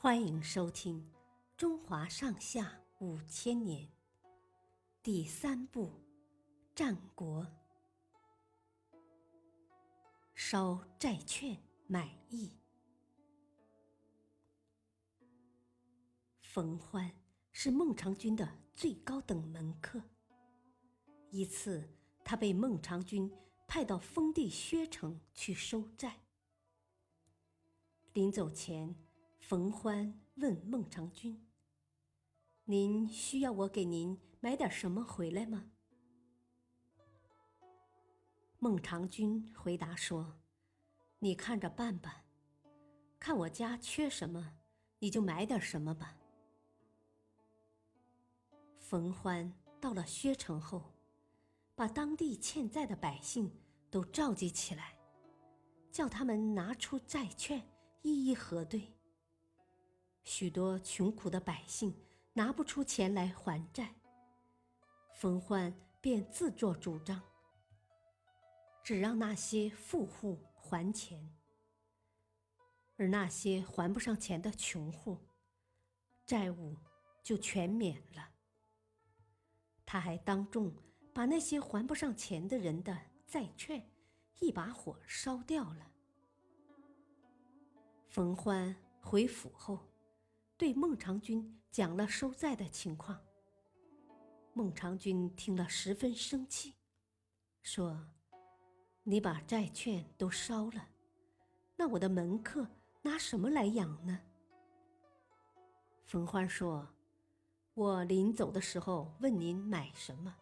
欢迎收听《中华上下五千年》第三部《战国》，烧债券买义。冯欢是孟尝君的最高等门客。一次，他被孟尝君派到封地薛城去收债。临走前，冯欢问孟尝君：“您需要我给您买点什么回来吗？”孟尝君回答说：“你看着办吧，看我家缺什么，你就买点什么吧。”冯欢到了薛城后，把当地欠债的百姓都召集起来，叫他们拿出债券。一一核对，许多穷苦的百姓拿不出钱来还债，冯焕便自作主张，只让那些富户还钱，而那些还不上钱的穷户，债务就全免了。他还当众把那些还不上钱的人的债券一把火烧掉了。冯欢回府后，对孟尝君讲了收债的情况。孟尝君听了十分生气，说：“你把债券都烧了，那我的门客拿什么来养呢？”冯欢说：“我临走的时候问您买什么，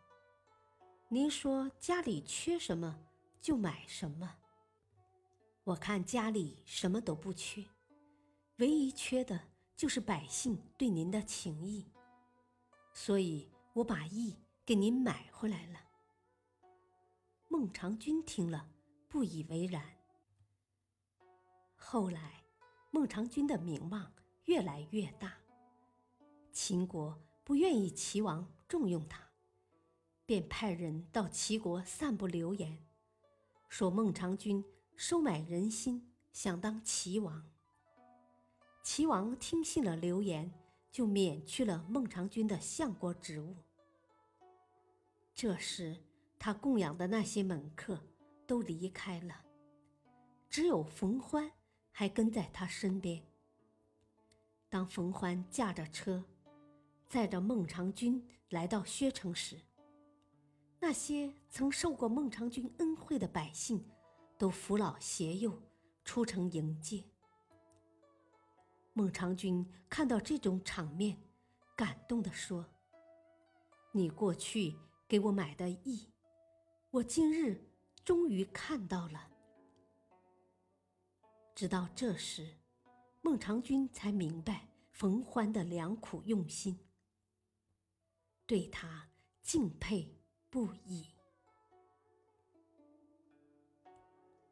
您说家里缺什么就买什么。”我看家里什么都不缺，唯一缺的就是百姓对您的情谊，所以我把义给您买回来了。孟尝君听了不以为然。后来，孟尝君的名望越来越大，秦国不愿意齐王重用他，便派人到齐国散布流言，说孟尝君。收买人心，想当齐王。齐王听信了流言，就免去了孟尝君的相国职务。这时，他供养的那些门客都离开了，只有冯欢还跟在他身边。当冯欢驾着车，载着孟尝君来到薛城时，那些曾受过孟尝君恩惠的百姓。都扶老携幼出城迎接。孟尝君看到这种场面，感动地说：“你过去给我买的义，我今日终于看到了。”直到这时，孟尝君才明白冯欢的良苦用心，对他敬佩不已。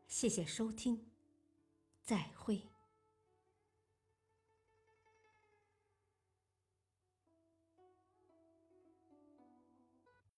谢谢收听，再会。